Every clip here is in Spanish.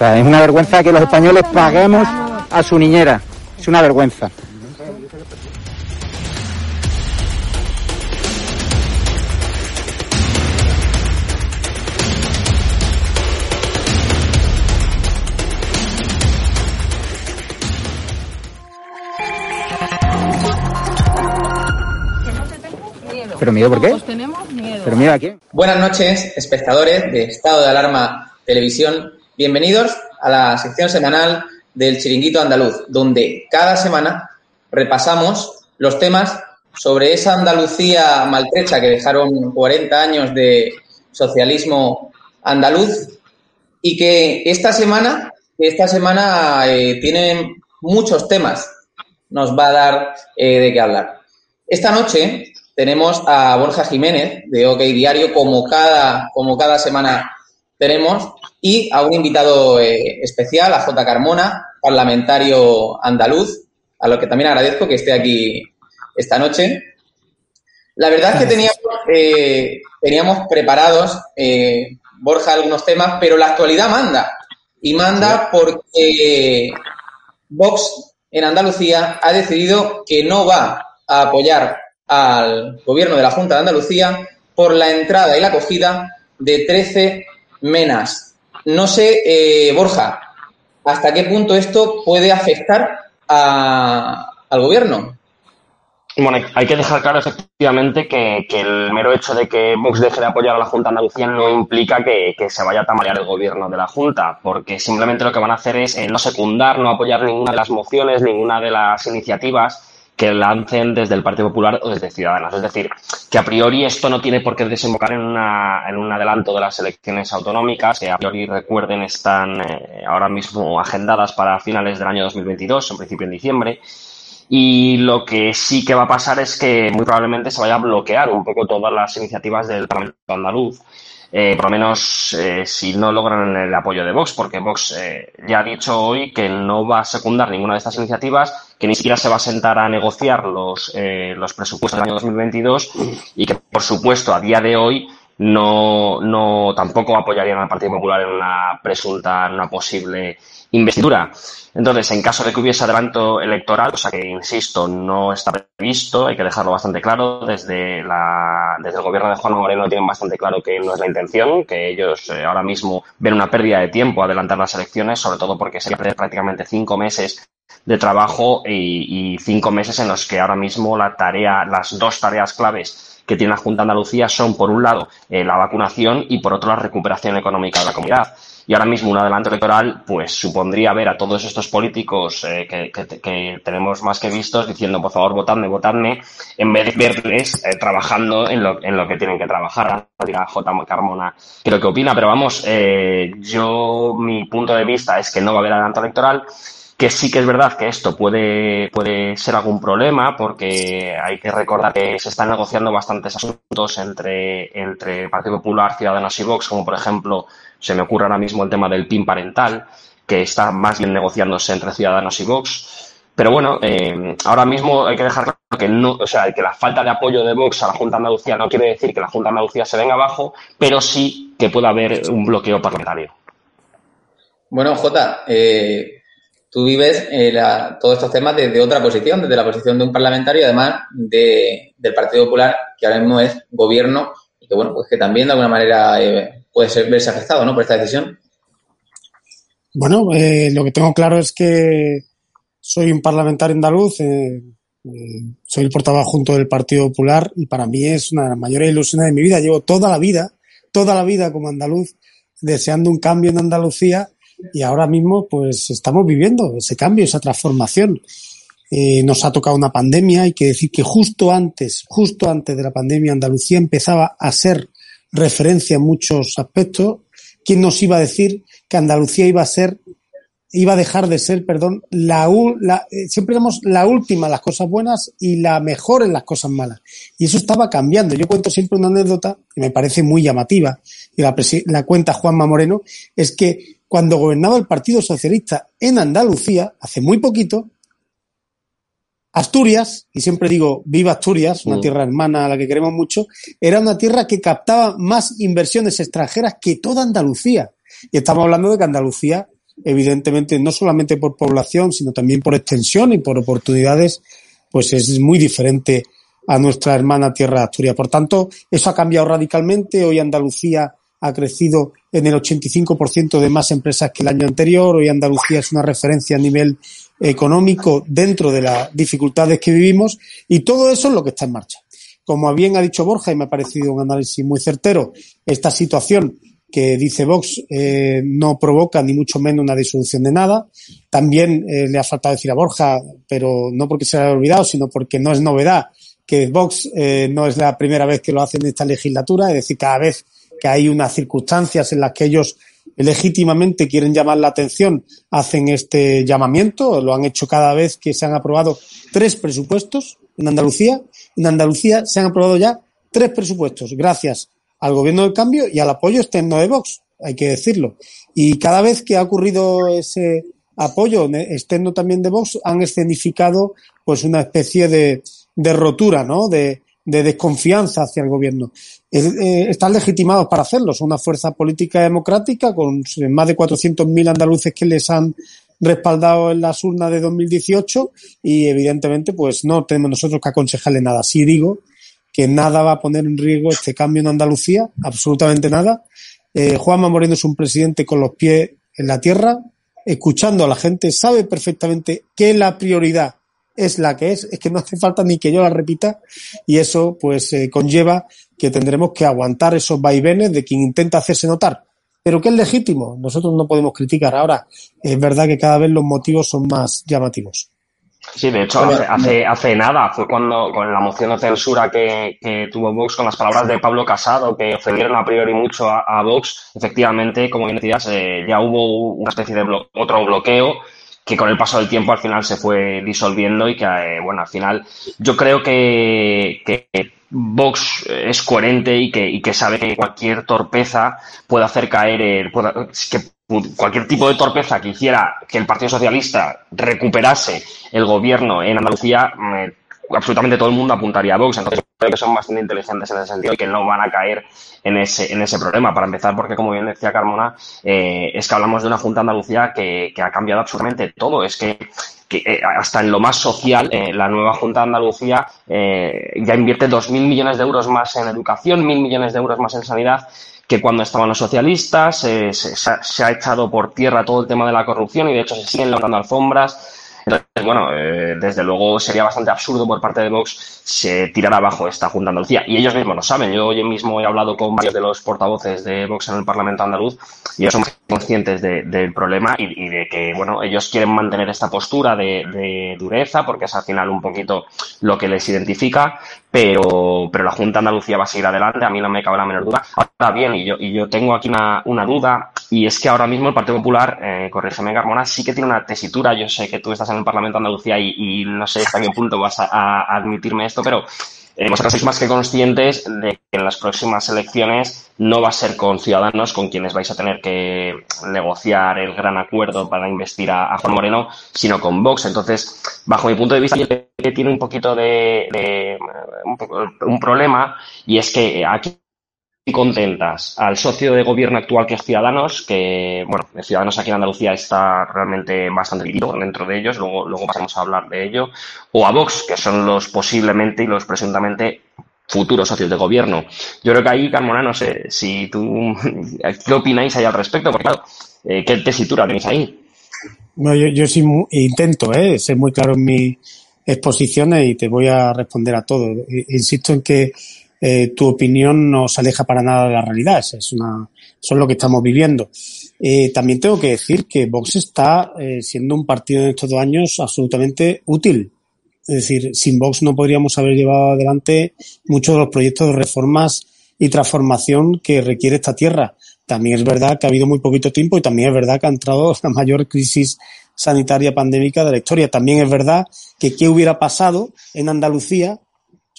Sea, es una vergüenza que los españoles paguemos a su niñera. Es una vergüenza. ¿Pero miedo por qué? Pues tenemos miedo. ¿Pero miedo a quién? Buenas noches, espectadores de Estado de Alarma Televisión. Bienvenidos a la sección semanal del Chiringuito Andaluz, donde cada semana repasamos los temas sobre esa Andalucía maltrecha que dejaron 40 años de socialismo andaluz y que esta semana, esta semana eh, tiene muchos temas, nos va a dar eh, de qué hablar. Esta noche tenemos a Borja Jiménez de OK Diario, como cada, como cada semana tenemos, y a un invitado eh, especial, a J. Carmona, parlamentario andaluz, a lo que también agradezco que esté aquí esta noche. La verdad es que teníamos, eh, teníamos preparados, eh, Borja, algunos temas, pero la actualidad manda. Y manda porque Vox en Andalucía ha decidido que no va a apoyar al gobierno de la Junta de Andalucía por la entrada y la acogida de 13 menas. No sé, eh, Borja, hasta qué punto esto puede afectar al gobierno. Bueno, hay que dejar claro efectivamente que, el mero hecho de que Vox deje de apoyar a la Junta Andalucía no implica que, se vaya a tamalear el gobierno de la Junta, porque simplemente lo que van a hacer es eh, no secundar, no apoyar ninguna de las mociones, ninguna de las iniciativas que lancen desde el Partido Popular o desde Ciudadanos. Es decir, que a priori esto no tiene por qué desembocar en, un adelanto de las elecciones autonómicas, que a priori recuerden están eh, ahora mismo agendadas para finales del año 2022, en principio en diciembre. Y lo que sí que va a pasar es que muy probablemente se vaya a bloquear un poco todas las iniciativas del Parlamento andaluz eh, por lo menos eh, si no logran el apoyo de Vox, porque Vox eh, ya ha dicho hoy que no va a secundar ninguna de estas iniciativas, que ni siquiera se va a sentar a negociar los, los presupuestos del año 2022 y que, por supuesto, a día de hoy no, no tampoco apoyarían al Partido Popular en una presunta, en una posible investidura. Entonces, en caso de que hubiese adelanto electoral, o sea que, insisto, no está previsto, hay que dejarlo bastante claro, desde, la, desde el gobierno de Juan Moreno tienen bastante claro que no es la intención, que ellos eh, ahora mismo ven una pérdida de tiempo adelantar las elecciones, sobre todo porque se perder prácticamente cinco meses de trabajo y, y cinco meses en los que ahora mismo la tarea, las dos tareas claves que tiene la Junta de Andalucía son, por un lado, eh, la vacunación y, por otro, la recuperación económica de la comunidad. Y ahora mismo un adelanto electoral, pues supondría ver a todos estos políticos eh, que, tenemos más que vistos diciendo, por favor, votadme, votadme, en vez de verles eh, trabajando en lo, en lo que tienen que trabajar. Diga J. Carmona, creo que opina, pero vamos, yo, mi punto de vista es que no va a haber adelanto electoral que sí que es verdad que esto puede, puede ser algún problema porque hay que recordar que se están negociando bastantes asuntos entre, entre Partido Popular, Ciudadanos y Vox, como por ejemplo se me ocurre ahora mismo el tema del PIN parental, que está más bien negociándose entre Ciudadanos y Vox. Pero bueno, eh, ahora mismo hay que dejar claro que no, o sea, que la falta de apoyo de Vox a la Junta Andalucía no quiere decir que la Junta Andalucía se venga abajo, pero sí que pueda haber un bloqueo parlamentario. Bueno, Jota, eh, tú vives eh, todos estos temas desde otra posición, desde la posición de un parlamentario, además de, del Partido Popular, que ahora mismo es gobierno, y que bueno, pues que también de alguna manera eh, puede ser, verse afectado, ¿no? Por esta decisión. Bueno, eh, lo que tengo claro es que soy un parlamentario andaluz, soy el portavoz junto del Partido Popular y para mí es una de las mayores ilusiones de mi vida. Llevo toda la vida, toda la vida como andaluz, deseando un cambio en Andalucía y ahora mismo pues estamos viviendo ese cambio, esa transformación. Eh, nos ha tocado una pandemia, hay que decir que justo antes, justo antes de la pandemia Andalucía empezaba a ser referencia en muchos aspectos. ¿Quién nos iba a decir que Andalucía iba a ser, iba a dejar de ser, perdón, la, eh, siempre digamos la última en las cosas buenas y la mejor en las cosas malas? Y eso estaba cambiando. Yo cuento siempre una anécdota que me parece muy llamativa y la, la cuenta Juanma Moreno, es que cuando gobernaba el Partido Socialista en Andalucía, hace muy poquito, Asturias, y siempre digo viva Asturias, una mm. tierra hermana a la que queremos mucho, era una tierra que captaba más inversiones extranjeras que toda Andalucía. Y estamos hablando de que Andalucía, evidentemente, no solamente por población, sino también por extensión y por oportunidades, pues es muy diferente a nuestra hermana tierra de Asturias. Por tanto, eso ha cambiado radicalmente. Hoy Andalucía ha crecido en el 85% de más empresas que el año anterior. Hoy Andalucía es una referencia a nivel económico dentro de las dificultades que vivimos y todo eso es lo que está en marcha. Como bien ha dicho Borja, y me ha parecido un análisis muy certero, esta situación que dice Vox eh, no provoca ni mucho menos una disolución de nada. También eh, le ha faltado decir a Borja, pero no porque se haya olvidado, sino porque no es novedad, que Vox eh, no es la primera vez que lo hace en esta legislatura, es decir, cada vez que hay unas circunstancias en las que ellos legítimamente quieren llamar la atención, hacen este llamamiento, lo han hecho cada vez que se han aprobado tres presupuestos en Andalucía. En Andalucía se han aprobado ya tres presupuestos, gracias al gobierno del cambio y al apoyo externo de Vox, hay que decirlo. Y cada vez que ha ocurrido ese apoyo externo también de Vox, han escenificado pues una especie de, rotura, ¿no? De, de desconfianza hacia el gobierno. Eh, están legitimados para hacerlo. Son una fuerza política democrática con más de 400.000 andaluces que les han respaldado en las urnas de 2018 y evidentemente pues no tenemos nosotros que aconsejarle nada. Sí digo que nada va a poner en riesgo este cambio en Andalucía, absolutamente nada. Eh, Juanma Moreno es un presidente con los pies en la tierra, escuchando a la gente, sabe perfectamente que la prioridad es la que es, es que no hace falta ni que yo la repita y eso pues eh, conlleva que tendremos que aguantar esos vaivenes de quien intenta hacerse notar. Pero que es legítimo, nosotros no podemos criticar. Ahora, es verdad que cada vez los motivos son más llamativos. Sí, de hecho, hace, hace, nada, fue cuando con la moción de censura que, tuvo Vox con las palabras de Pablo Casado, que ofendieron a priori mucho a, Vox, efectivamente, como bien decías, eh, ya hubo una especie de otro bloqueo que con el paso del tiempo al final se fue disolviendo y que, eh, bueno, al final yo creo que, que Vox es coherente y que, y que sabe que cualquier torpeza puede hacer caer, el, que cualquier tipo de torpeza que hiciera que el Partido Socialista recuperase el gobierno en Andalucía absolutamente todo el mundo apuntaría a Vox. Entonces, creo que son bastante inteligentes en ese sentido y que no van a caer en ese, en ese problema. Para empezar, porque como bien decía Carmona, eh, es que hablamos de una Junta Andalucía que, que ha cambiado absolutamente todo. Es que que eh, hasta en lo más social, eh, la nueva Junta de Andalucía ya invierte 2.000 millones de euros más en educación, 1.000 millones de euros más en sanidad que cuando estaban los socialistas, se, ha echado por tierra todo el tema de la corrupción y de hecho se siguen levantando alfombras bueno, eh, desde luego sería bastante absurdo por parte de Vox se tirar abajo esta Junta Andalucía. Y ellos mismos lo saben. Yo hoy mismo he hablado con varios de los portavoces de Vox en el Parlamento andaluz y ellos son conscientes del problema y, de que, bueno, ellos quieren mantener esta postura de, dureza porque es al final un poquito lo que les identifica, pero, pero la Junta Andalucía va a seguir adelante. A mí no me cabe la menor duda. Ahora bien, y yo, y yo tengo aquí una, una duda y es que ahora mismo el Partido Popular, eh, corrígeme Carmona, sí que tiene una tesitura. Yo sé que tú estás en el Parlamento de Andalucía y, no sé hasta qué punto vas a, admitirme esto, pero eh, vosotros sois más que conscientes de que en las próximas elecciones no va a ser con Ciudadanos con quienes vais a tener que negociar el gran acuerdo para investir a, Juan Moreno, sino con Vox. Entonces, bajo mi punto de vista, tiene un poquito de, un problema y es que aquí contentas al socio de gobierno actual que es Ciudadanos, que, bueno, Ciudadanos aquí en Andalucía está realmente bastante dividido dentro de ellos, luego, luego pasamos a hablar de ello, o a Vox, que son los posiblemente y los presuntamente futuros socios de gobierno. Yo creo que ahí, Carmona, no sé si tú, ¿qué opináis ahí al respecto? Porque claro, eh, ¿qué tesitura tenéis ahí? No, yo, yo sí intento, ¿eh? ser muy claro en mis exposiciones y te voy a responder a todo. Insisto en que eh, tu opinión no se aleja para nada de la realidad. Es una, eso es lo que estamos viviendo. Eh, también tengo que decir que Vox está eh, siendo un partido en estos dos años absolutamente útil. Es decir, sin Vox no podríamos haber llevado adelante muchos de los proyectos de reformas y transformación que requiere esta tierra. También es verdad que ha habido muy poquito tiempo y también es verdad que ha entrado la mayor crisis sanitaria pandémica de la historia. También es verdad que qué hubiera pasado en Andalucía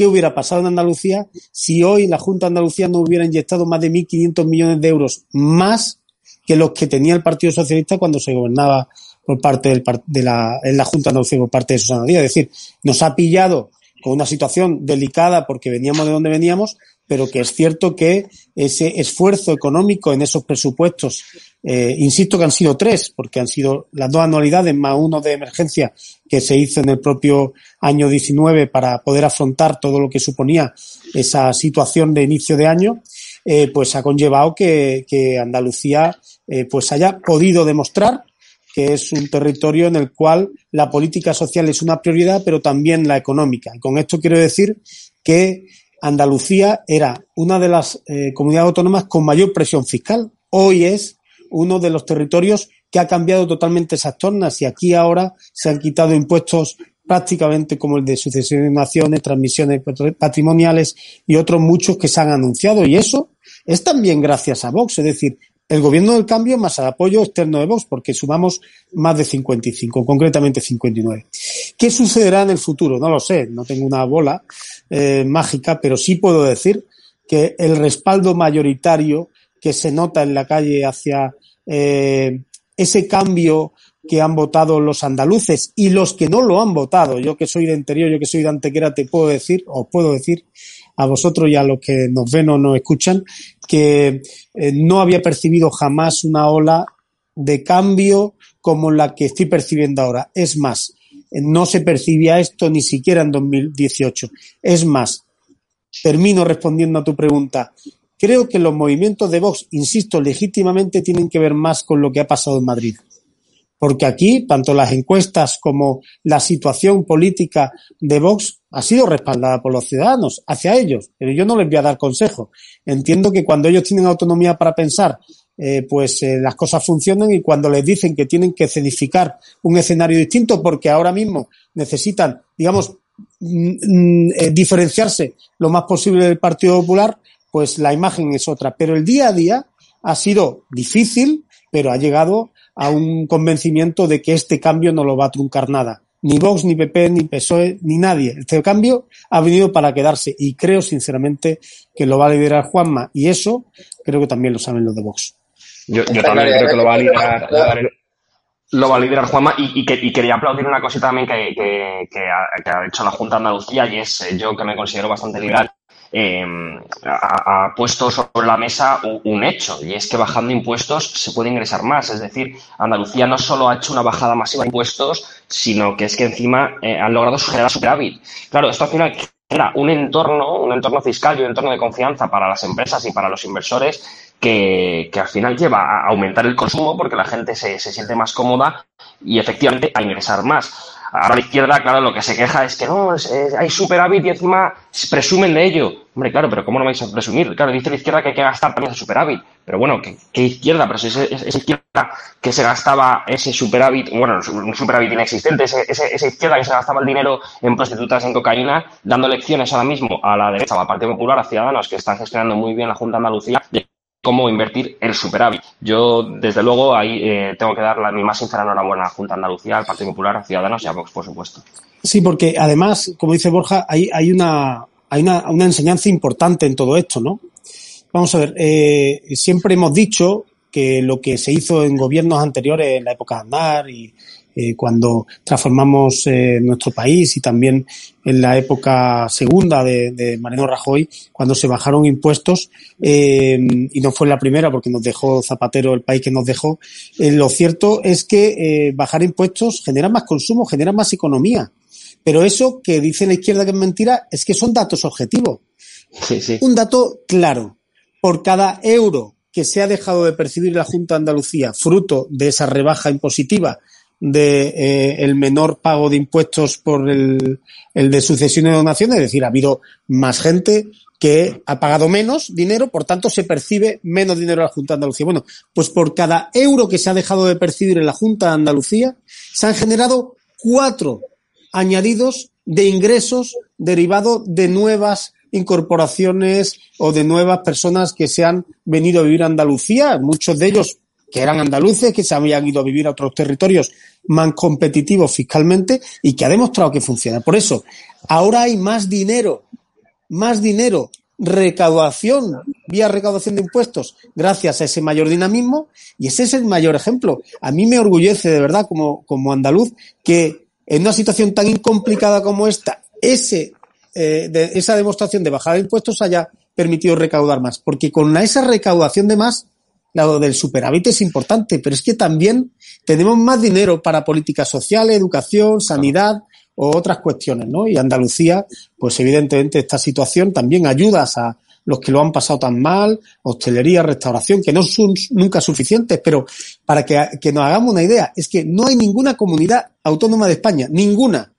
¿Qué hubiera pasado en Andalucía si hoy la Junta Andalucía no hubiera inyectado más de 1.500 millones de euros más que los que tenía el Partido Socialista cuando se gobernaba por parte del, de la, en la Junta Andalucía por parte de Susana Díaz? Es decir, nos ha pillado con una situación delicada porque veníamos de donde veníamos, pero que es cierto que ese esfuerzo económico en esos presupuestos, eh, insisto que han sido tres, porque han sido las dos anualidades más uno de emergencia que se hizo en el propio año 19 para poder afrontar todo lo que suponía esa situación de inicio de año, eh, pues ha conllevado que, Andalucía eh, pues haya podido demostrar que es un territorio en el cual la política social es una prioridad, pero también la económica. Y con esto quiero decir que Andalucía era una de las eh, comunidades autónomas con mayor presión fiscal. Hoy es uno de los territorios que ha cambiado totalmente esas tornas y aquí ahora se han quitado impuestos prácticamente como el de sucesión de naciones, transmisiones patrimoniales y otros muchos que se han anunciado. Y eso es también gracias a Vox. Es decir, el gobierno del cambio más el apoyo externo de Vox, porque sumamos más de 55, concretamente 59. ¿Qué sucederá en el futuro? No lo sé, no tengo una bola eh, mágica, pero sí puedo decir que el respaldo mayoritario que se nota en la calle hacia eh, ese cambio que han votado los andaluces y los que no lo han votado, yo que soy de interior, yo que soy de Antequera, te puedo decir, os puedo decir a vosotros y a los que nos ven o nos escuchan, que eh, no había percibido jamás una ola de cambio como la que estoy percibiendo ahora. Es más, no se percibía esto ni siquiera en 2018. Es más, termino respondiendo a tu pregunta. Creo que los movimientos de Vox, insisto, legítimamente tienen que ver más con lo que ha pasado en Madrid porque aquí tanto las encuestas como la situación política de Vox ha sido respaldada por los ciudadanos hacia ellos, pero yo no les voy a dar consejo. Entiendo que cuando ellos tienen autonomía para pensar, eh, pues eh, las cosas funcionan y cuando les dicen que tienen que cedificar un escenario distinto porque ahora mismo necesitan, digamos, mm, mm, eh, diferenciarse lo más posible del Partido Popular, pues la imagen es otra. Pero el día a día ha sido difícil, pero ha llegado a un convencimiento de que este cambio no lo va a truncar nada. Ni Vox, ni PP, ni PSOE, ni nadie. Este cambio ha venido para quedarse y creo sinceramente que lo va a liderar Juanma y eso creo que también lo saben los de Vox. Yo, también creo que lo va a liderar. Lo va a liderar Juanma y, quería aplaudir una cosita también que, ha, hecho la Junta de Andalucía y es eh, yo que me considero bastante liberal. Eh, ha, puesto sobre la mesa un, hecho y es que bajando impuestos se puede ingresar más. Es decir, Andalucía no solo ha hecho una bajada masiva de impuestos, sino que es que encima eh, han logrado generar superávit. Claro, esto al final era un entorno, un entorno fiscal y un entorno de confianza para las empresas y para los inversores que, al final lleva a aumentar el consumo porque la gente se, se siente más cómoda y efectivamente a ingresar más. Ahora la izquierda, claro, lo que se queja es que no, hay superávit y encima presumen de ello. Hombre, claro, pero ¿cómo no vais a presumir? Claro, dice la izquierda que hay que gastar también ese superávit. Pero bueno, ¿qué, izquierda? Pero si es esa izquierda que se gastaba ese superávit, bueno, un superávit inexistente, esa izquierda que se gastaba el dinero en prostitutas, en cocaína, dando lecciones ahora mismo a la derecha, a la Partido Popular, a Ciudadanos, que están gestionando muy bien la Junta de Andalucía, cómo invertir el superávit. Yo, desde luego, ahí eh, tengo que dar la, mi más sincera enhorabuena a la Junta Andalucía, al Partido Popular, a Ciudadanos y a Vox, por supuesto. Sí, porque además, como dice Borja, hay, hay, una, hay una, una enseñanza importante en todo esto, ¿no? Vamos a ver, eh, siempre hemos dicho que lo que se hizo en gobiernos anteriores, en la época de Andar y, eh, cuando transformamos eh, nuestro país y también en la época segunda de, de Mariano Rajoy, cuando se bajaron impuestos, eh, y no fue la primera porque nos dejó Zapatero el país que nos dejó, lo cierto es que bajar impuestos genera más consumo, genera más economía. Pero eso que dice la izquierda que es mentira es que son datos objetivos. Un dato claro. Por cada euro que se ha dejado de percibir la Junta de Andalucía, fruto de esa rebaja impositiva de eh, el menor pago de impuestos por el, el de sucesiones y donaciones, es decir, ha habido más gente que ha pagado menos dinero, por tanto se percibe menos dinero a la Junta de Andalucía. Bueno, pues por cada euro que se ha dejado de percibir en la Junta de Andalucía, se han generado cuatro añadidos de ingresos derivados de nuevas incorporaciones o de nuevas personas que se han venido a vivir a Andalucía, muchos de ellos que eran andaluces, que se habían ido a vivir a otros territorios más competitivos fiscalmente y que ha demostrado que funciona. Por eso, ahora hay más dinero, más dinero, recaudación, vía recaudación de impuestos, gracias a ese mayor dinamismo, y ese es el mayor ejemplo. A mí me orgullece de verdad como, como andaluz que en una situación tan complicada como esta, ese, eh, esa demostración de bajada de impuestos haya permitido recaudar más, porque con esa recaudación de más, lado del superávit es importante, pero es que también tenemos más dinero para políticas sociales, educación, sanidad o otras cuestiones, ¿no? Y Andalucía, pues evidentemente esta situación también ayuda a los que lo han pasado tan mal, hostelería, restauración, que no son nunca suficientes, pero para que, que nos hagamos una idea, es que no hay ninguna comunidad autónoma de España, ninguna,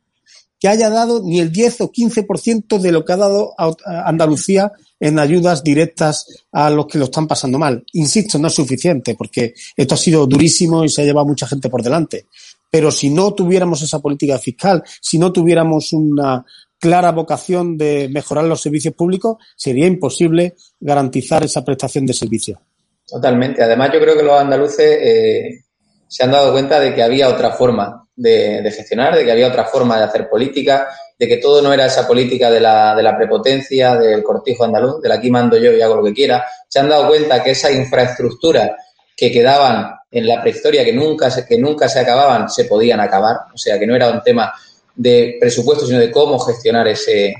que haya dado ni el 10 o 15% de lo que ha dado Andalucía en ayudas directas a los que lo están pasando mal. Insisto, no es suficiente porque esto ha sido durísimo y se ha llevado mucha gente por delante. Pero si no tuviéramos esa política fiscal, si no tuviéramos una clara vocación de mejorar los servicios públicos, sería imposible garantizar esa prestación de servicio. Totalmente. Además, yo creo que los andaluces eh, se han dado cuenta de que había otra forma de, gestionar, de que había otra forma de hacer política, de que todo no era esa política de la, de la prepotencia, del cortijo andaluz, de la aquí mando yo y hago lo que quiera. Se han dado cuenta que esa infraestructura que quedaban en la prehistoria, que nunca, se, que nunca se acababan, se podían acabar. O sea, que no era un tema de presupuesto, sino de cómo gestionar ese,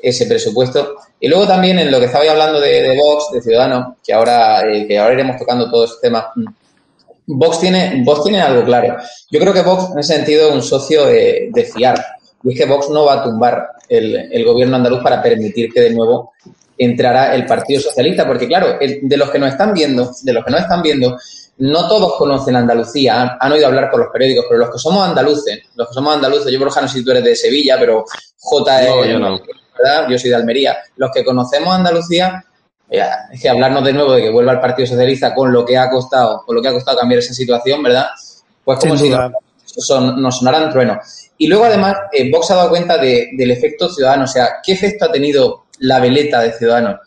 ese presupuesto. Y luego también en lo que estaba hablando de, de Vox, de Ciudadanos, que ahora, eh, que ahora iremos tocando todo este tema Vox tiene, Vox tiene algo claro. Yo creo que Vox en ese sentido es un socio de, fiar. Y es que Vox no va a tumbar el, gobierno andaluz para permitir que de nuevo entrará el Partido Socialista. Porque claro, de los que nos están viendo, de los que no están viendo, no todos conocen Andalucía, han, oído hablar por los periódicos, pero los que somos andaluces, los que somos andaluces, yo por no sé si tú eres de Sevilla, pero J yo no. ¿verdad? Yo soy de Almería. Los que conocemos Andalucía es que hablarnos de nuevo de que vuelva al Partido Socialista con lo que ha costado, con lo que ha costado cambiar esa situación, ¿verdad? Pues como si nos sonaran truenos. Y luego, además, eh, Vox ha dado cuenta del efecto ciudadano. O sea, ¿qué efecto ha tenido la veleta de Ciudadanos?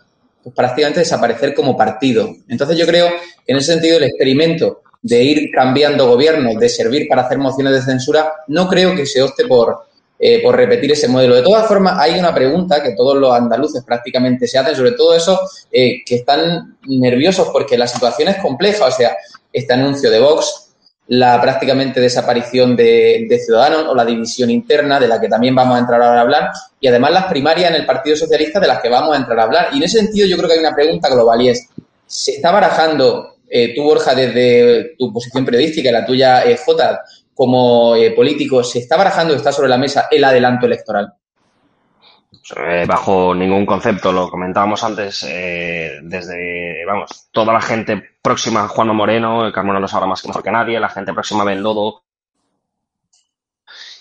Pues prácticamente desaparecer como partido. Entonces, yo creo que en ese sentido el experimento de ir cambiando gobiernos, de servir para hacer mociones de censura, no creo que se opte por, eh, por repetir ese modelo. De todas formas, hay una pregunta que todos los andaluces prácticamente se hacen, sobre todo eso, eh, que están nerviosos porque la situación es compleja. O sea, este anuncio de Vox la prácticamente desaparición de, Ciudadanos o la división interna, de la que también vamos a entrar ahora a hablar, y además las primarias en el Partido Socialista, de las que vamos a entrar a hablar. Y en ese sentido yo creo que hay una pregunta global y es, ¿se está barajando eh, tú, Borja, desde tu posición periodística y la tuya, eh, Jota, como eh, político, ¿se está barajando, está sobre la mesa el adelanto electoral? Eh, bajo ningún concepto, lo comentábamos antes, eh, desde, vamos, toda la gente próxima a Juan Moreno, Carmona lo sabrá más que mejor que nadie, la gente próxima a Bendodo,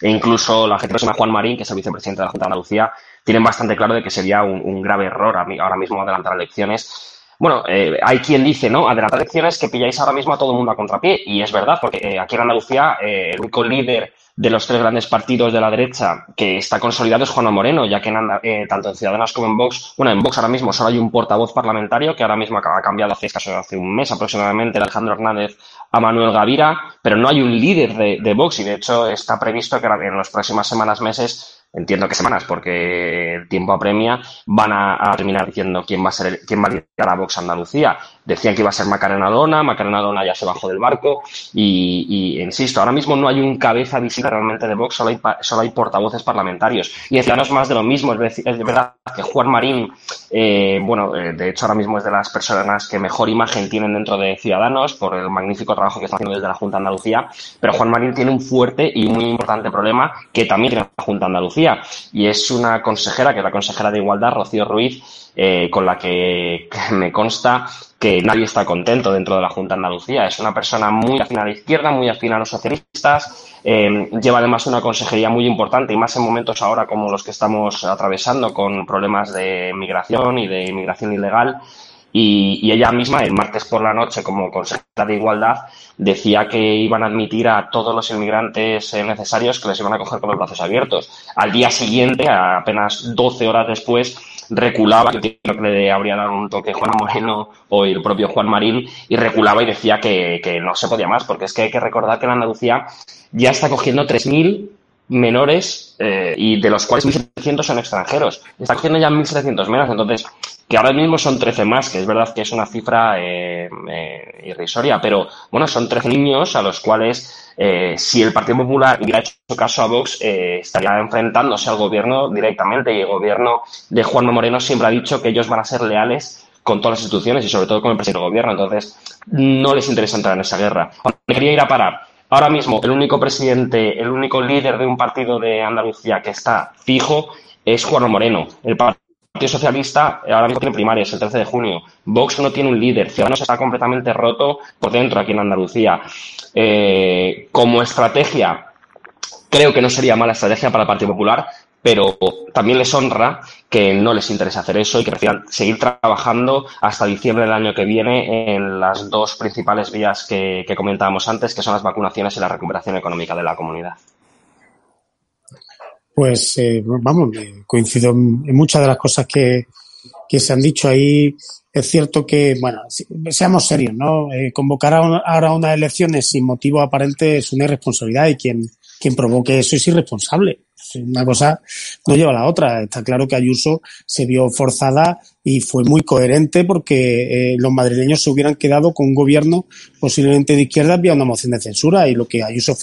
e incluso la gente próxima a Juan Marín, que es el vicepresidente de la Junta de Andalucía, tienen bastante claro de que sería un, grave error ahora mismo adelantar elecciones. Bueno, eh, hay quien dice, ¿no? Adelantar elecciones que pilláis ahora mismo a todo el mundo a contrapié, y es verdad, porque aquí en Andalucía el único líder de los tres grandes partidos de la derecha que está consolidado es Juan Moreno, ya que eh, tanto en Ciudadanos como en Vox, bueno, en Vox ahora mismo solo hay un portavoz parlamentario que ahora mismo ha cambiado hace hace un mes aproximadamente, Alejandro Hernández a Manuel Gavira, pero no hay un líder de, de Vox y de hecho está previsto que en las próximas semanas, meses, entiendo que semanas, porque el tiempo apremia, van a, terminar diciendo quién va a ser quién va a liderar a Vox Andalucía. Decían que iba a ser Macarena Dona, Macarena Dona ya se bajó del barco y, insisto, ahora mismo no hay un cabeza visible realmente de Vox, solo hay, solo hay portavoces parlamentarios. Y es más de lo mismo, es, es verdad que Juan Marín, eh, bueno, eh, de hecho ahora mismo es de las personas que mejor imagen tienen dentro de Ciudadanos por el magnífico trabajo que está haciendo desde la Junta de Andalucía, pero Juan Marín tiene un fuerte y muy importante problema que también tiene la Junta de Andalucía y es una consejera, que es la consejera de Igualdad, Rocío Ruiz, eh, con la que, me consta que nadie está contento dentro de la Junta de Andalucía. Es una persona muy afín a la izquierda, muy afín a los socialistas, eh, lleva además una consejería muy importante y más en momentos ahora como los que estamos atravesando con problemas de migración y de inmigración ilegal. Y, ella misma, el martes por la noche, como consejera de Igualdad, decía que iban a admitir a todos los inmigrantes eh, necesarios que les iban a coger con los brazos abiertos. Al día siguiente, apenas 12 horas después, reculaba, yo creo que le habría dado un toque Juan Moreno o el propio Juan Marín, y reculaba y decía que, que no se podía más, porque es que hay que recordar que la Andalucía ya está cogiendo 3.000 menores eh, y de los cuales 1.700 son extranjeros. Está cogiendo ya 1.700 menos, entonces, que ahora mismo son 13 más, que es verdad que es una cifra eh, eh, irrisoria, pero bueno, son 13 niños a los cuales eh, si el Partido Popular hubiera hecho caso a Vox, estaría enfrentándose al gobierno directamente y el gobierno de Juanma Moreno siempre ha dicho que ellos van a ser leales con todas las instituciones y sobre todo con el presidente del gobierno. Entonces, no les interesa entrar en esa guerra. Quería ir a parar. Ahora mismo, el único presidente, el único líder de un partido de Andalucía que está fijo es Juan Moreno. El Partido Socialista ahora mismo tiene primarias el 13 de junio. Vox no tiene un líder. Ciudadanos está completamente roto por dentro aquí en Andalucía. Eh, como estrategia, creo que no sería mala estrategia para el Partido Popular, pero también les honra que no les interesa hacer eso y que prefieran seguir trabajando hasta diciembre del año que viene en las dos principales vías que, comentábamos antes, que son las vacunaciones y la recuperación económica de la comunidad. Pues eh, vamos, coincido en muchas de las cosas que, que se han dicho ahí es cierto que, bueno, seamos serios, ¿no? Eh, convocar ahora unas elecciones sin motivo aparente es una irresponsabilidad y quien, quien provoque eso es irresponsable. Una cosa no lleva a la otra. Está claro que Ayuso se vio forzada y fue muy coherente porque eh, los madrileños se hubieran quedado con un gobierno posiblemente de izquierda vía una moción de censura y lo que Ayuso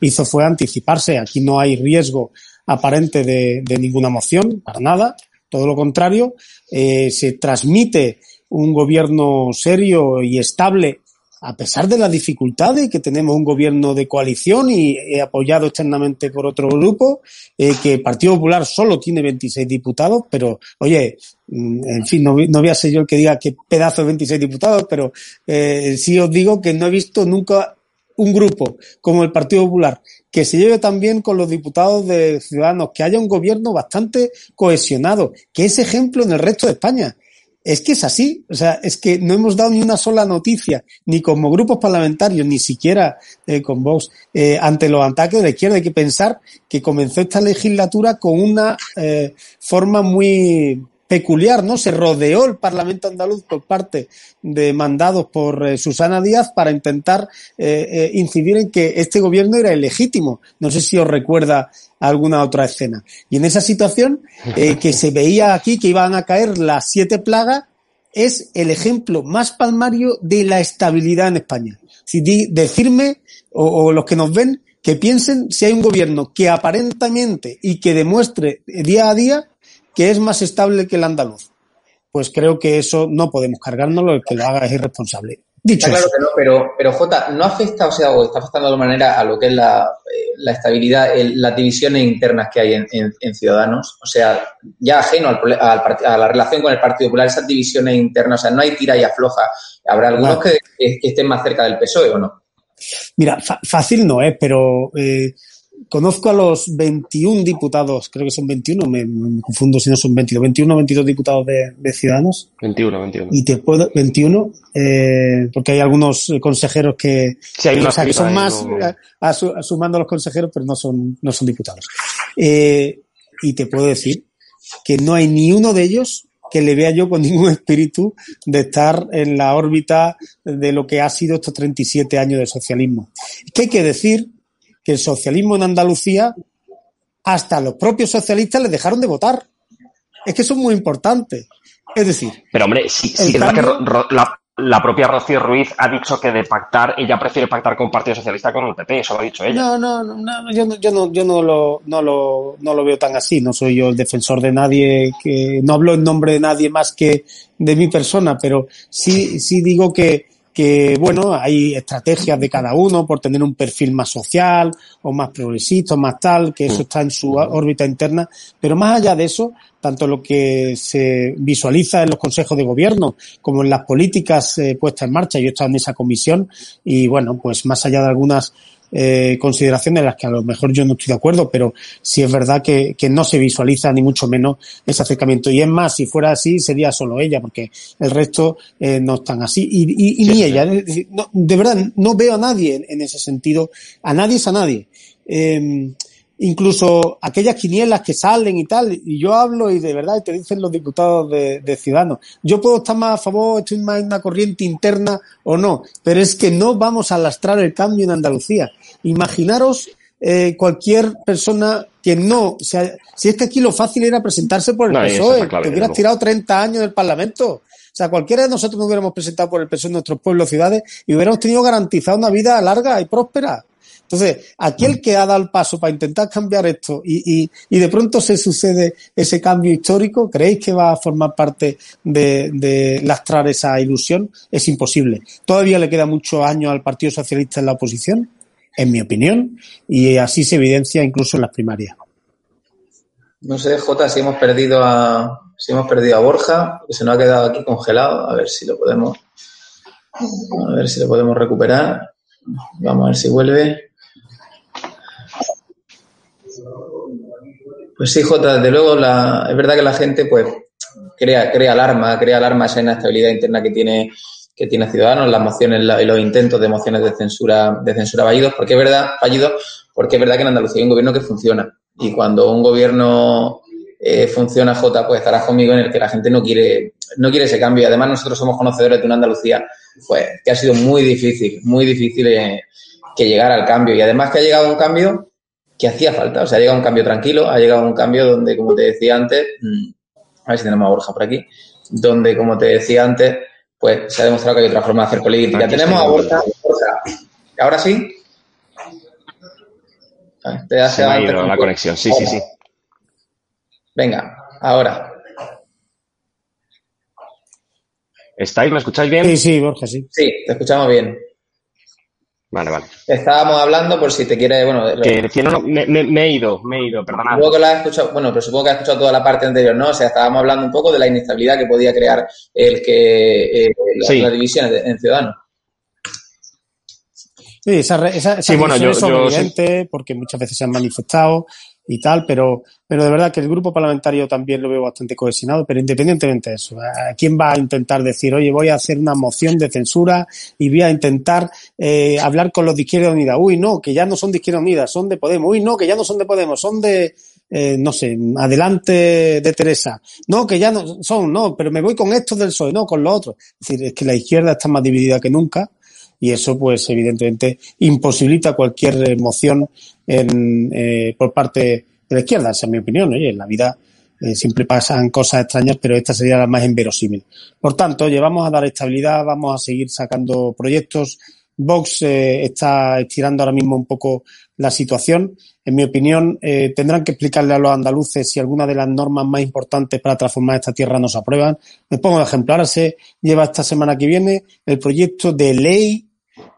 hizo fue anticiparse. Aquí no hay riesgo aparente de, de ninguna moción, para nada todo lo contrario, eh, se transmite un gobierno serio y estable a pesar de las dificultades que tenemos un gobierno de coalición y apoyado externamente por otro grupo, eh, que el Partido Popular solo tiene 26 diputados, pero oye, mm, en fin, no, voy a ser yo el que diga qué pedazo de 26 diputados, pero eh, sí os digo que no he visto nunca un grupo como el Partido Popular que se lleve también con los diputados de Ciudadanos, que haya un gobierno bastante cohesionado, que es ejemplo en el resto de España. Es que es así, o sea, es que no hemos dado ni una sola noticia, ni como grupos parlamentarios, ni siquiera eh, con Vox, eh, ante los ataques de la izquierda. Hay que pensar que comenzó esta legislatura con una eh, forma muy, peculiar, ¿no? Se rodeó el Parlamento andaluz por parte de mandados por eh, Susana Díaz para intentar eh, eh, incidir en que este gobierno era ilegítimo. No sé si os recuerda alguna otra escena. Y en esa situación que se veía aquí que iban a caer las siete plagas, es el ejemplo más palmario de la estabilidad en España. Si decirme, o, los que nos ven, que piensen si hay un gobierno que aparentemente y que demuestre día a día que es más estable que el andaluz. Pues creo que eso no podemos cargárnoslo, el que lo haga es irresponsable. Dicho claro que no, pero, pero Jota, ¿no afecta, o sea, o está afectando de alguna manera a lo que es la, eh, la estabilidad, las divisiones internas que hay en, en, Ciudadanos? O sea, ya ajeno al, a la relación con el Partido Popular, esas divisiones internas, o sea, no hay tira y afloja. ¿Habrá algunos que, que, estén más cerca del PSOE o no? Mira, fácil no es, pero eh, conozco a los 21 diputados, creo que son 21, me, confundo si no son 22, 21 o 22 diputados de, Ciudadanos. 21, 21. Y te puedo, 21, eh, porque hay algunos consejeros que, son más, sumando a los consejeros, pero no son, no son diputados. Eh, y te puedo decir que no hay ni uno de ellos que le vea yo con ningún espíritu de estar en la órbita de lo que ha sido estos 37 años de socialismo. Es que hay que decir que el socialismo en Andalucía, hasta los propios socialistas les dejaron de votar. Es que eso es muy importante. Es decir. Pero hombre, sí, sí que la, la, propia Rocío Ruiz ha dicho que de pactar, ella prefiere pactar con el Partido Socialista con el PP, eso lo ha dicho ella. No, no, no, yo, no, yo, no, yo no, lo, no, lo, no lo veo tan así. No soy yo el defensor de nadie, que no hablo en nombre de nadie más que de mi persona, pero sí, sí digo que, que, bueno, hay estrategias de cada uno por tener un perfil más social o más progresista o más tal, que eso está en su órbita interna. Pero más allá de eso, tanto lo que se visualiza en los consejos de gobierno como en las políticas eh, puestas en marcha, yo he estado en esa comisión y, bueno, pues más allá de algunas eh, consideraciones en las que a lo mejor yo no estoy de acuerdo, pero sí es verdad que, que, no se visualiza ni mucho menos ese acercamiento. Y es más, si fuera así, sería solo ella, porque el resto eh, no están así. Y, y, ni ella. de verdad, no veo a nadie en, ese sentido. A nadie es a nadie. Eh, incluso aquellas quinielas que salen y tal, y yo hablo y de verdad te dicen los diputados de, de, Ciudadanos, yo puedo estar más a favor, estoy más en una corriente interna o no, pero es que no vamos a lastrar el cambio en Andalucía. Imaginaros eh, cualquier persona que no, o sea, si es que aquí lo fácil era presentarse por el PSOE, que hubieras tirado 30 años del Parlamento. O sea, cualquiera de nosotros nos hubiéramos presentado por el PSOE en nuestros pueblos, ciudades, y hubiéramos tenido garantizada una vida larga y próspera. Entonces, aquel que ha dado el paso para intentar cambiar esto y, y, y, de pronto se sucede ese cambio histórico, ¿creéis que va a formar parte de, de lastrar esa ilusión? Es imposible. Todavía le queda muchos años al Partido Socialista en la oposición, en mi opinión, y así se evidencia incluso en las primarias. No sé, Jota, si hemos perdido a, si hemos perdido a Borja, que se nos ha quedado aquí congelado, a ver si lo podemos, a ver si lo podemos recuperar. Vamos a ver si vuelve. Pues sí, Jota, desde luego la, es verdad que la gente pues crea, crea alarma, crea alarma esa inestabilidad interna que tiene, que tiene Ciudadanos, las mociones y los intentos de mociones de censura, de censura fallidos, porque es verdad, fallidos, porque es verdad que en Andalucía hay un gobierno que funciona. Y cuando un gobierno eh, funciona, Jota, pues estarás conmigo en el que la gente no quiere, no quiere ese cambio. Y además nosotros somos conocedores de una Andalucía, pues, que ha sido muy difícil, muy difícil eh, que llegara al cambio. Y además que ha llegado un cambio que hacía falta. O sea, ha llegado un cambio tranquilo, ha llegado un cambio donde, como te decía antes, mm, a ver si tenemos a Borja por aquí, donde, como te decía antes, pues se ha demostrado que hay otra forma de hacer política. tenemos a Borja, ahora sí. Ah, te se ha ido la conexión, sí, sí, sí. Venga, ahora. ¿Estáis? ¿Me escucháis bien? Sí, sí, Borja, sí. Sí, te escuchamos bien. Vale, vale. Estábamos hablando por si te quiere, bueno... Que no, me, me, he ido, me he ido, perdona. Supongo que lo has escuchado, bueno, pero supongo que has escuchado toda la parte anterior, ¿no? O sea, estábamos hablando un poco de la inestabilidad que podía crear el que eh, la, división en Ciudadanos. Sí, esa, esa, sí, bueno, yo, son evidentes porque muchas veces se han manifestado y tal, pero, pero de verdad que el grupo parlamentario también lo veo bastante cohesionado, pero independientemente de eso, ¿a quién va a intentar decir, oye, voy a hacer una moción de censura y voy a intentar eh, hablar con los de Izquierda Unida? Uy, no, que ya no son de Izquierda Unida, son de Podemos. Uy, no, que ya no son de Podemos, son de, eh, no sé, adelante de Teresa. No, que ya no son, no, pero me voy con estos del PSOE, no, con los otros. Es decir, es que la izquierda está más dividida que nunca y eso pues evidentemente imposibilita cualquier moción en, eh, por parte de la izquierda, esa es mi opinión. Oye, en la vida eh, siempre pasan cosas extrañas, pero esta sería la más inverosímil. Por tanto, llevamos a dar estabilidad, vamos a seguir sacando proyectos. Vox eh, está estirando ahora mismo un poco la situación. En mi opinión, eh, tendrán que explicarle a los andaluces si alguna de las normas más importantes para transformar esta tierra no se aprueban. Me pongo de ejemplo. Ahora se lleva esta semana que viene el proyecto de ley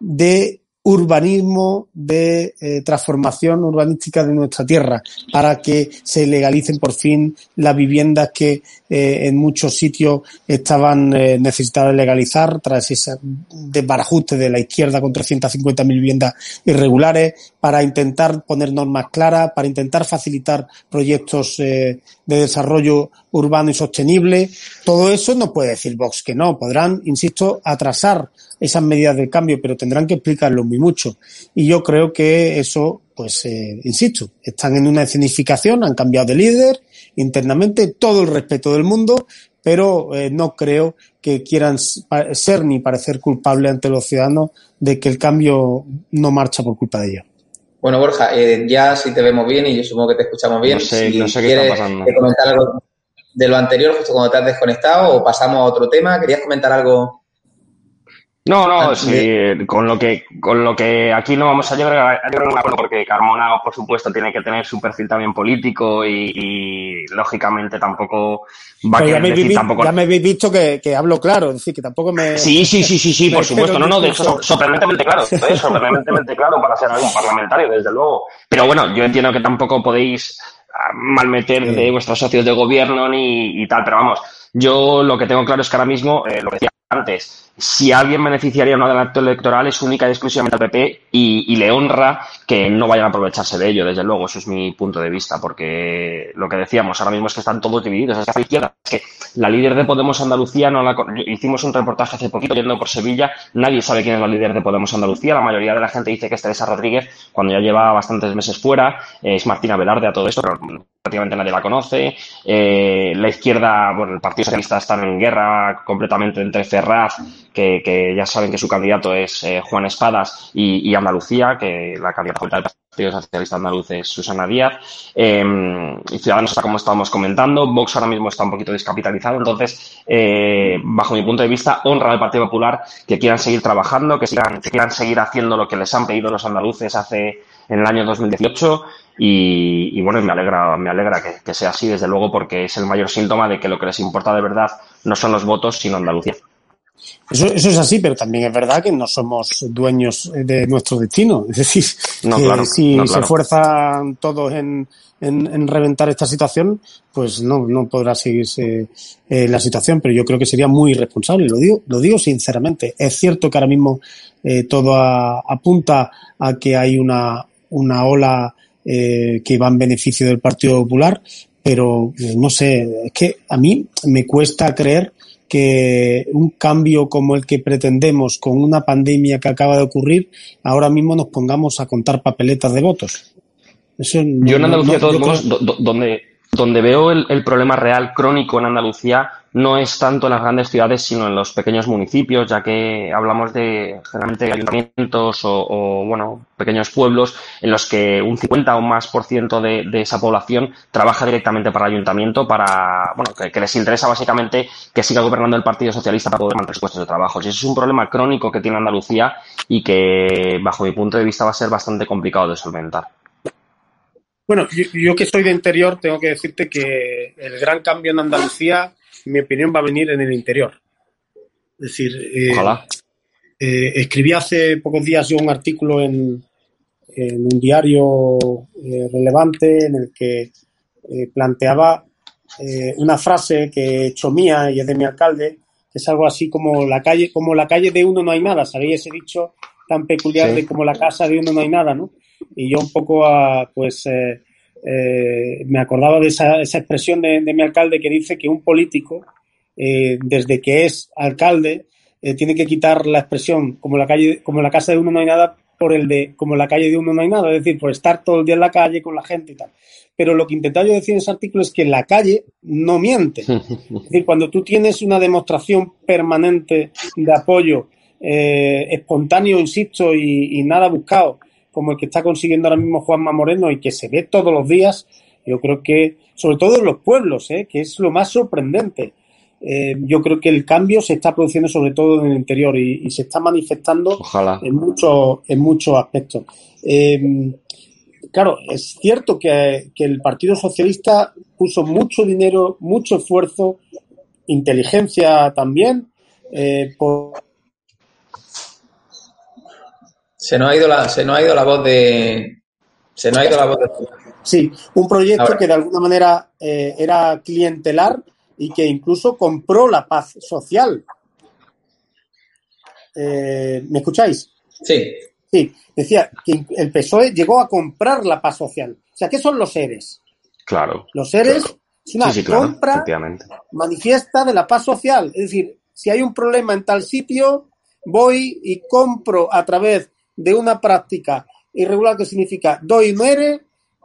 de urbanismo de eh, transformación urbanística de nuestra tierra para que se legalicen por fin las viviendas que eh, en muchos sitios estaban eh, necesitadas legalizar tras ese desbarajuste de la izquierda con 350.000 viviendas irregulares para intentar poner normas claras, para intentar facilitar proyectos de desarrollo urbano y sostenible. Todo eso no puede decir Vox que no. Podrán, insisto, atrasar esas medidas de cambio, pero tendrán que explicarlo muy mucho. Y yo creo que eso, pues, eh, insisto, están en una escenificación, han cambiado de líder internamente, todo el respeto del mundo, pero eh, no creo que quieran ser ni parecer culpables ante los ciudadanos de que el cambio no marcha por culpa de ellos. Bueno, Borja, eh, ya si te vemos bien y yo supongo que te escuchamos bien. No sé, si no sé qué está pasando. comentar algo de lo anterior, justo cuando te has desconectado, o pasamos a otro tema. ¿Querías comentar algo no, no, sí, con lo que con lo que aquí no vamos a llegar a, un acuerdo porque Carmona, por supuesto, tiene que tener su perfil también político y, lógicamente tampoco va a querer decir tampoco. Ya me habéis visto que, que, hablo claro, es decir, que tampoco me. Sí, sí, sí, sí, sí, por supuesto. No, no, de hecho, sorprendentemente claro, ¿eh? sorprendentemente claro para ser algún parlamentario, desde luego. Pero bueno, yo entiendo que tampoco podéis ah, malmeter de vuestros socios de gobierno ni y tal, pero vamos, yo lo que tengo claro es que ahora mismo, eh, lo que decía antes, si alguien beneficiaría un adelanto electoral es única y exclusivamente al PP y, le honra que no vayan a aprovecharse de ello, desde luego, eso es mi punto de vista, porque lo que decíamos ahora mismo es que están todos divididos, es que a izquierda, es que la líder de Podemos Andalucía, no la, hicimos un reportaje hace poquito yendo por Sevilla, nadie sabe quién es la líder de Podemos Andalucía, la mayoría de la gente dice que es Teresa Rodríguez, cuando ya lleva bastantes meses fuera, es Martina Velarde a todo esto, pero prácticamente nadie la conoce, eh, la izquierda, bueno, el Partido Socialista está en guerra completamente entre Ferraz que, ya saben que su candidato es eh, Juan Espadas y, Andalucía, que la candidata del Partido Socialista Andaluz es Susana Díaz. Em, y Ciudadanos está como estábamos comentando. Vox ahora mismo está un poquito descapitalizado. Entonces, eh, bajo mi punto de vista, honra al Partido Popular que quieran seguir trabajando, que, sigan, que quieran seguir haciendo lo que les han pedido los andaluces hace en el año 2018 y, y bueno, me alegra, me alegra que, que sea así, desde luego, porque es el mayor síntoma de que lo que les importa de verdad no son los votos, sino Andalucía. Eso, eso es así, pero también es verdad que no somos dueños de nuestro destino. Es decir, que si se esfuerzan todos en, en, reventar esta situación, pues no, no podrá seguirse eh, la situación, pero yo creo que sería muy irresponsable, lo digo, lo digo sinceramente. Es cierto que ahora mismo eh, todo apunta a que hay una, una ola eh, que va en beneficio del Partido Popular, pero no sé, es que a mí me cuesta creer que un cambio como el que pretendemos con una pandemia que acaba de ocurrir, ahora mismo nos pongamos a contar papeletas de votos. yo en Andalucía, todos modos, donde, donde veo el, problema real crónico en Andalucía no es tanto en las grandes ciudades, sino en los pequeños municipios, ya que hablamos de generalmente ayuntamientos o, bueno, pequeños pueblos en los que un 50 o más por ciento de, esa población trabaja directamente para el ayuntamiento, para, bueno, que, les interesa básicamente que siga gobernando el Partido Socialista para poder mantener puestos de trabajo. Y eso es un problema crónico que tiene Andalucía y que, bajo mi punto de vista, va a ser bastante complicado de solventar. Bueno, yo que estoy de interior, tengo que decirte que el gran cambio en Andalucía mi opinión va a venir en el interior. Es decir, eh, eh, escribí hace pocos días yo un artículo en, un diario eh, relevante en el que planteaba una frase que he hecho mía y es de mi alcalde, que es algo así como la calle, como la calle de uno no hay nada, ¿sabéis ese dicho tan peculiar de como la casa de uno no hay nada, ¿no? Y yo un poco, a, pues, eh, me acordaba de esa, esa expresión de, mi alcalde que dice que un político, eh, desde que es alcalde, eh, tiene que quitar la expresión como la calle, como la casa de uno no hay nada, por el de como la calle de uno no hay nada, es decir, por estar todo el día en la calle con la gente y tal. Pero lo que intentaba yo decir en ese artículo es que la calle no miente. Es decir, cuando tú tienes una demostración permanente de apoyo espontáneo, insisto, y nada buscado, como el que está consiguiendo ahora mismo Juanma Moreno y que se ve todos los días, Yo creo que, sobre todo en los pueblos, ¿eh? que es lo más sorprendente. Eh, yo creo que el cambio se está produciendo sobre todo en el interior y, se está manifestando en muchos en muchos aspectos. Eh, claro, es cierto que, el Partido Socialista puso mucho dinero, mucho esfuerzo, inteligencia también. Se nos ha ido la, se nos ha ido la voz de, se nos ha ido la voz de Sí, un proyecto que de alguna manera eh, era clientelar y que incluso compró la paz social. Eh, ¿Me escucháis? Sí. Sí, decía que el PSOE llegó a comprar la paz social. O sea, ¿qué son los seres? Claro. Los seres es una compra manifiesta de la paz social. Es decir, si hay un problema en tal sitio, voy y compro a través de una práctica irregular que significa doy y muere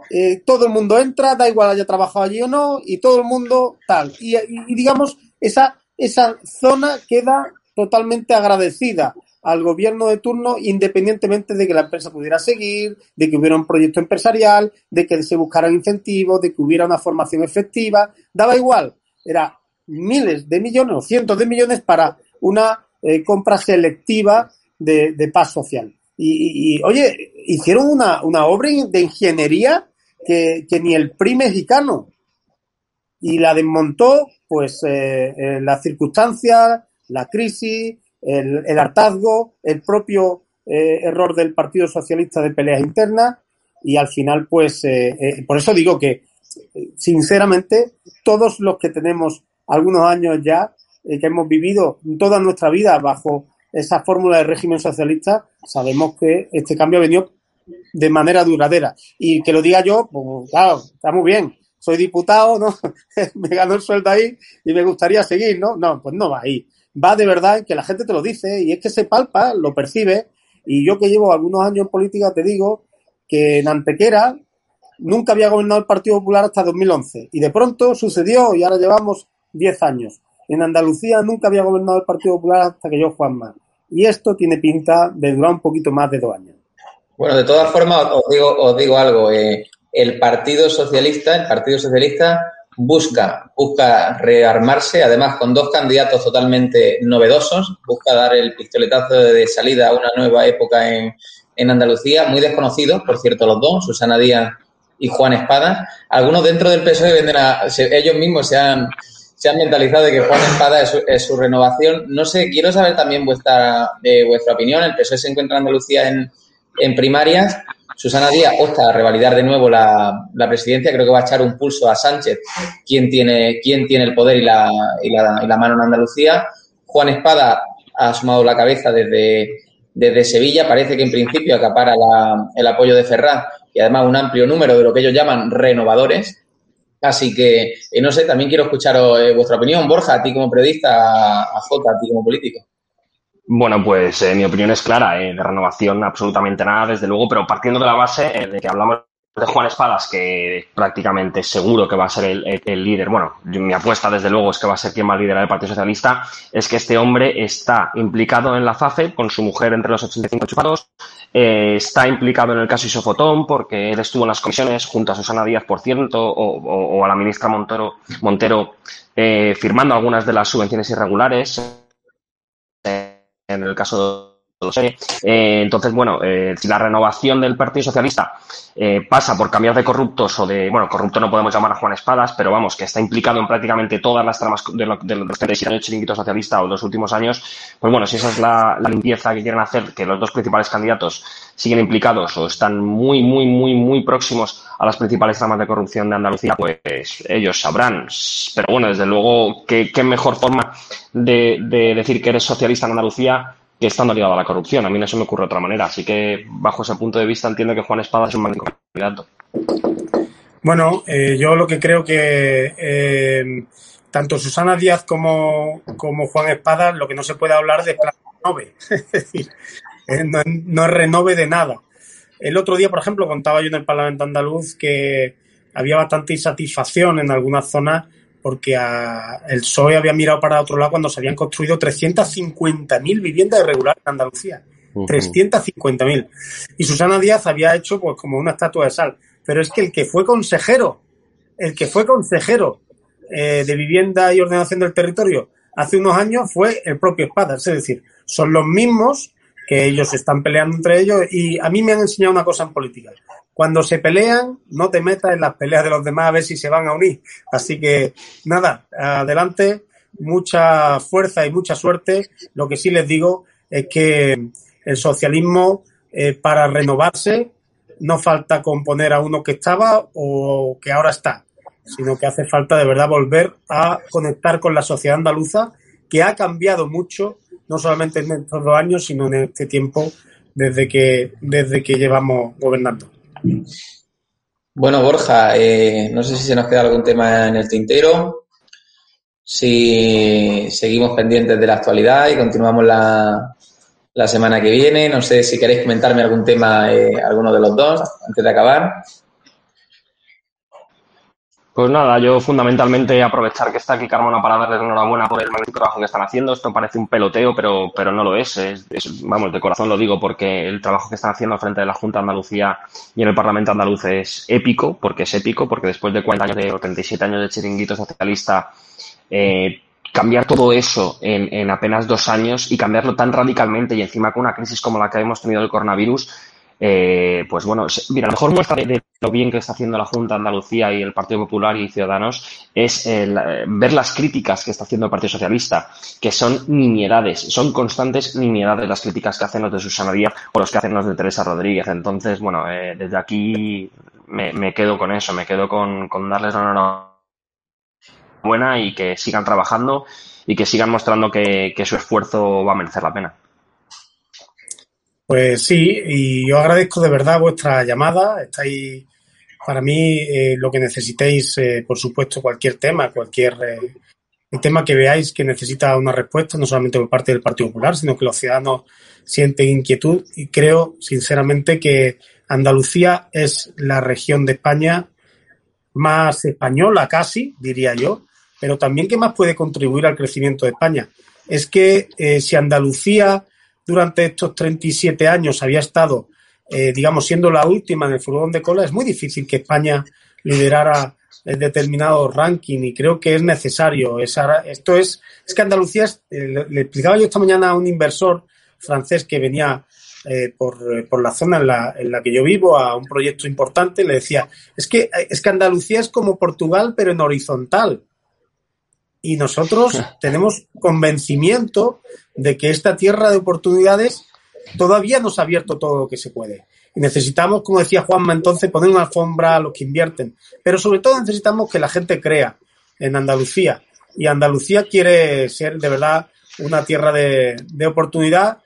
eh, todo el mundo entra, da igual haya trabajado allí o no, y todo el mundo tal. Y, digamos, esa, esa zona queda totalmente agradecida al gobierno de turno, independientemente de que la empresa pudiera seguir, de que hubiera un proyecto empresarial, de que se buscaran incentivos, de que hubiera una formación efectiva, daba igual. Era miles de millones o cientos de millones para una eh, compra selectiva de, de paz social. Y, oye, hicieron una, una, obra de ingeniería que, ni el PRI mexicano. Y la desmontó, pues, eh, eh, las circunstancias, la crisis, el, hartazgo, el propio eh, error del Partido Socialista de peleas internas. Y al final, pues, por eso digo que, sinceramente, todos los que tenemos algunos años ya, que hemos vivido toda nuestra vida bajo esa fórmula de régimen socialista, sabemos que este cambio ha venido de manera duradera. Y que lo diga yo, pues claro, está muy bien. Soy diputado, ¿no? me gano el sueldo ahí y me gustaría seguir, ¿no? No, pues no va ahí. Va de verdad que la gente te lo dice y es que se palpa, lo percibe. Y yo que llevo algunos años en política te digo que en Antequera nunca había gobernado el Partido Popular hasta 2011. Y de pronto sucedió y ahora llevamos 10 años. En Andalucía nunca había gobernado el Partido Popular hasta que yo, Juanma y esto tiene pinta de durar un poquito más de dos años. Bueno, de todas formas, os digo, os digo algo. Eh, el Partido Socialista, el Partido Socialista busca, busca rearmarse, además con dos candidatos totalmente novedosos, busca dar el pistoletazo de salida a una nueva época en, en Andalucía, muy desconocidos, por cierto, los dos, Susana Díaz y Juan Espada. Algunos dentro del PSOE venden a, ellos mismos se han se han mentalizado de que Juan Espada es su, renovación. No sé, quiero saber también vuestra, de vuestra opinión. El PSOE se encuentra en Andalucía en, en primarias. Susana Díaz opta a revalidar de nuevo la, la, presidencia. Creo que va a echar un pulso a Sánchez, quien tiene, quien tiene el poder y la, y la, y la mano en Andalucía. Juan Espada ha sumado la cabeza desde, desde Sevilla. Parece que en principio acapara el apoyo de Ferraz y además un amplio número de lo que ellos llaman renovadores. Así que, eh, no sé, también quiero escuchar eh, vuestra opinión, Borja, a ti como periodista, a Jota, a ti como político. Bueno, pues eh, mi opinión es clara, de renovación absolutamente nada, desde luego, pero partiendo de la base de que hablamos de Juan Espadas, que prácticamente seguro que va a ser el, líder, bueno, mi apuesta desde luego es que va a ser quien va a liderar el Partido Socialista, es que este hombre está implicado en la FAFE con su mujer entre los 85 chupados, eh, está implicado en el caso Isofotón porque él estuvo en las comisiones junto a Susana Díaz, por cierto, o, a la ministra Montero, Montero eh, firmando algunas de las subvenciones irregulares. En el caso eh, entonces, bueno, eh, si la renovación del Partido Socialista eh, pasa por cambiar de corruptos o de, bueno, corrupto no podemos llamar a Juan Espadas, pero vamos, que está implicado en prácticamente todas las tramas de, lo, de los que el chiringuito socialista o los últimos años, pues bueno, si esa es la, limpieza que quieren hacer, que los dos principales candidatos siguen implicados o están muy, muy, muy, muy próximos a las principales tramas de corrupción de Andalucía, pues ellos sabrán. Pero bueno, desde luego, qué, qué mejor forma de, de decir que eres socialista en Andalucía que estando ligado a la corrupción. A mí no se me ocurre otra manera. Así que, bajo ese punto de vista, entiendo que Juan Espada es un mal candidato. Bueno, eh, yo lo que creo que eh, tanto Susana Díaz como, como, Juan Espada, lo que no se puede hablar de plan renove. es decir, eh, no, no, es renove de nada. El otro día, por ejemplo, contaba yo en el Parlamento andaluz que había bastante insatisfacción en algunas zonas porque el PSOE había mirado para otro lado cuando se habían construido 350.000 viviendas irregulares en Andalucía. 350.000. Y Susana Díaz había hecho pues como una estatua de sal. Pero es que el que fue consejero el que fue consejero eh, de vivienda y ordenación del territorio hace unos años fue el propio Espadas. Es decir, son los mismos que ellos están peleando entre ellos y a mí me han enseñado una cosa en política. Cuando se pelean, no te metas en las peleas de los demás a ver si se van a unir. Así que nada, adelante, mucha fuerza y mucha suerte. Lo que sí les digo es que el socialismo, eh, para renovarse, no falta componer a uno que estaba o que ahora está sino que hace falta de verdad volver a conectar con la sociedad andaluza, que ha cambiado mucho, no solamente en estos dos años, sino en este tiempo desde que, desde que llevamos gobernando. Bueno, Borja, eh, no sé si se nos queda algún tema en el tintero, si seguimos pendientes de la actualidad y continuamos la, la semana que viene. No sé si queréis comentarme algún tema, eh, alguno de los dos, antes de acabar. Pues nada, yo fundamentalmente aprovechar que está aquí Carmona para darles enhorabuena por el magnífico trabajo que están haciendo. Esto parece un peloteo, pero, pero no lo es. es. Vamos, de corazón lo digo, porque el trabajo que están haciendo frente de la Junta de Andalucía y en el Parlamento andaluz es épico, porque es épico, porque después de 40 años de, o 37 años de chiringuito socialista, eh, cambiar todo eso en, en apenas dos años y cambiarlo tan radicalmente y encima con una crisis como la que hemos tenido del coronavirus, eh, pues bueno, mira, la mejor muestra de, lo bien que está haciendo la Junta de Andalucía y el Partido Popular y Ciudadanos es eh, ver las críticas que está haciendo el Partido Socialista, que son nimiedades, son constantes nimiedades las críticas que hacen los de Susana Díaz o los que hacen los de Teresa Rodríguez. Entonces, bueno, eh, desde aquí me, quedo con eso, me quedo con, con darles una buena y que sigan trabajando y que sigan mostrando que su esfuerzo va a merecer la pena. Pues sí, y yo agradezco de verdad vuestra llamada. Estáis para mí eh, lo que necesitéis, eh, por supuesto, cualquier tema, cualquier eh, tema que veáis que necesita una respuesta, no solamente por parte del Partido Popular, sino que los ciudadanos sienten inquietud y creo sinceramente que Andalucía es la región de España más española casi, diría yo, pero también que más puede contribuir al crecimiento de España. Es que si Andalucía durante estos 37 años había estado, eh, digamos, siendo la última en el furgón de cola, es muy difícil que España liderara el determinado ranking y creo que es necesario. esto es, es que Andalucía, eh, le, explicaba yo esta mañana a un inversor francés que venía eh, por, por, la zona en la, en la, que yo vivo a un proyecto importante, le decía, es que, es que Andalucía es como Portugal, pero en horizontal. Y nosotros tenemos convencimiento de que esta tierra de oportunidades todavía no se ha abierto todo lo que se puede. Y necesitamos, como decía Juanma entonces, poner una alfombra a los que invierten. Pero sobre todo necesitamos que la gente crea en Andalucía. Y Andalucía quiere ser de verdad una tierra de, de oportunidad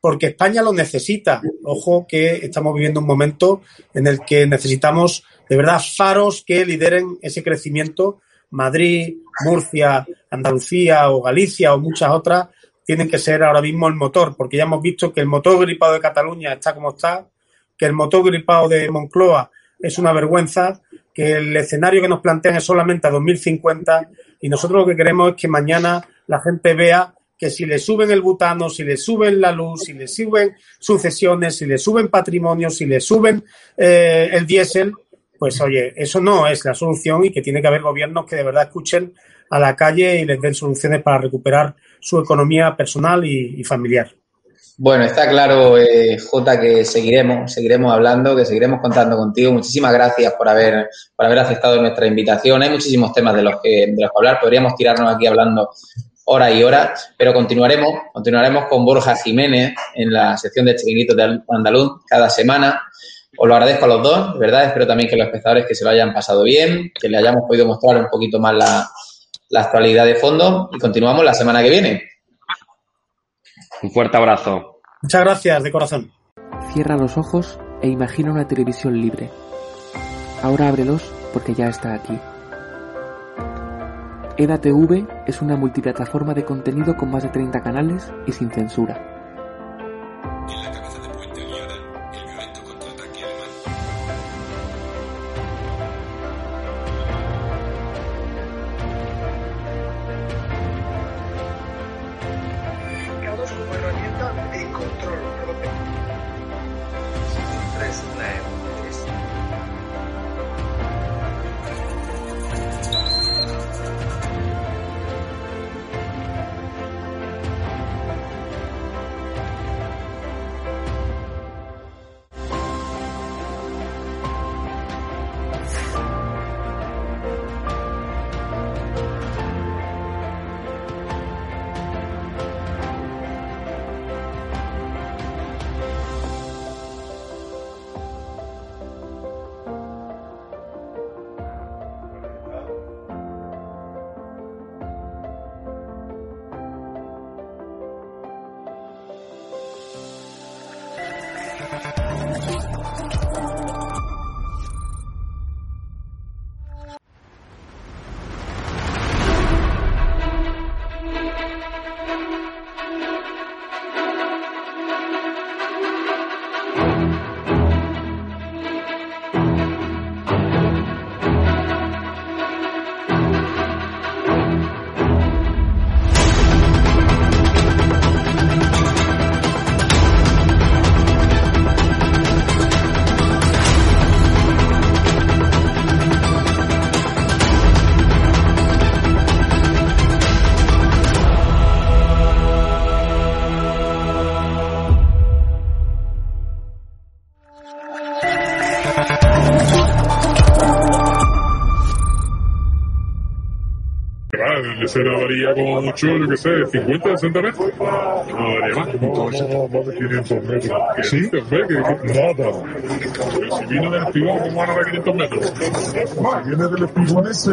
porque España lo necesita. Ojo que estamos viviendo un momento en el que necesitamos de verdad faros que lideren ese crecimiento. Madrid, Murcia, Andalucía o Galicia o muchas otras tienen que ser ahora mismo el motor, porque ya hemos visto que el motor gripado de Cataluña está como está, que el motor gripado de Moncloa es una vergüenza, que el escenario que nos plantean es solamente a 2050 y nosotros lo que queremos es que mañana la gente vea que si le suben el butano, si le suben la luz, si le suben sucesiones, si le suben patrimonio, si le suben eh, el diésel, pues oye, eso no es la solución y que tiene que haber gobiernos que de verdad escuchen a la calle y les den soluciones para recuperar su economía personal y, familiar. Bueno, está claro, eh, Jota, que seguiremos, seguiremos hablando, que seguiremos contando contigo. Muchísimas gracias por haber, por haber aceptado nuestra invitación. Hay muchísimos temas de los que, de los que hablar. Podríamos tirarnos aquí hablando horas y horas, pero continuaremos, continuaremos con Borja Jiménez en la sección de Chiringuitos de Andaluz cada semana. Os lo agradezco a los dos, verdad. Espero también que los espectadores que se lo hayan pasado bien, que le hayamos podido mostrar un poquito más la, la actualidad de fondo y continuamos la semana que viene. Un fuerte abrazo. Muchas gracias, de corazón. Cierra los ojos e imagina una televisión libre. Ahora ábrelos porque ya está aquí. EDATV es una multiplataforma de contenido con más de 30 canales y sin censura nada, se daría como mucho, yo qué sé, 50, 60 metros. No daría más. No, no, más de 500 metros. ¿Sí? Nada. Pero si viene del espigón, ¿cómo van a dar 500 metros? Viene del espigón ese.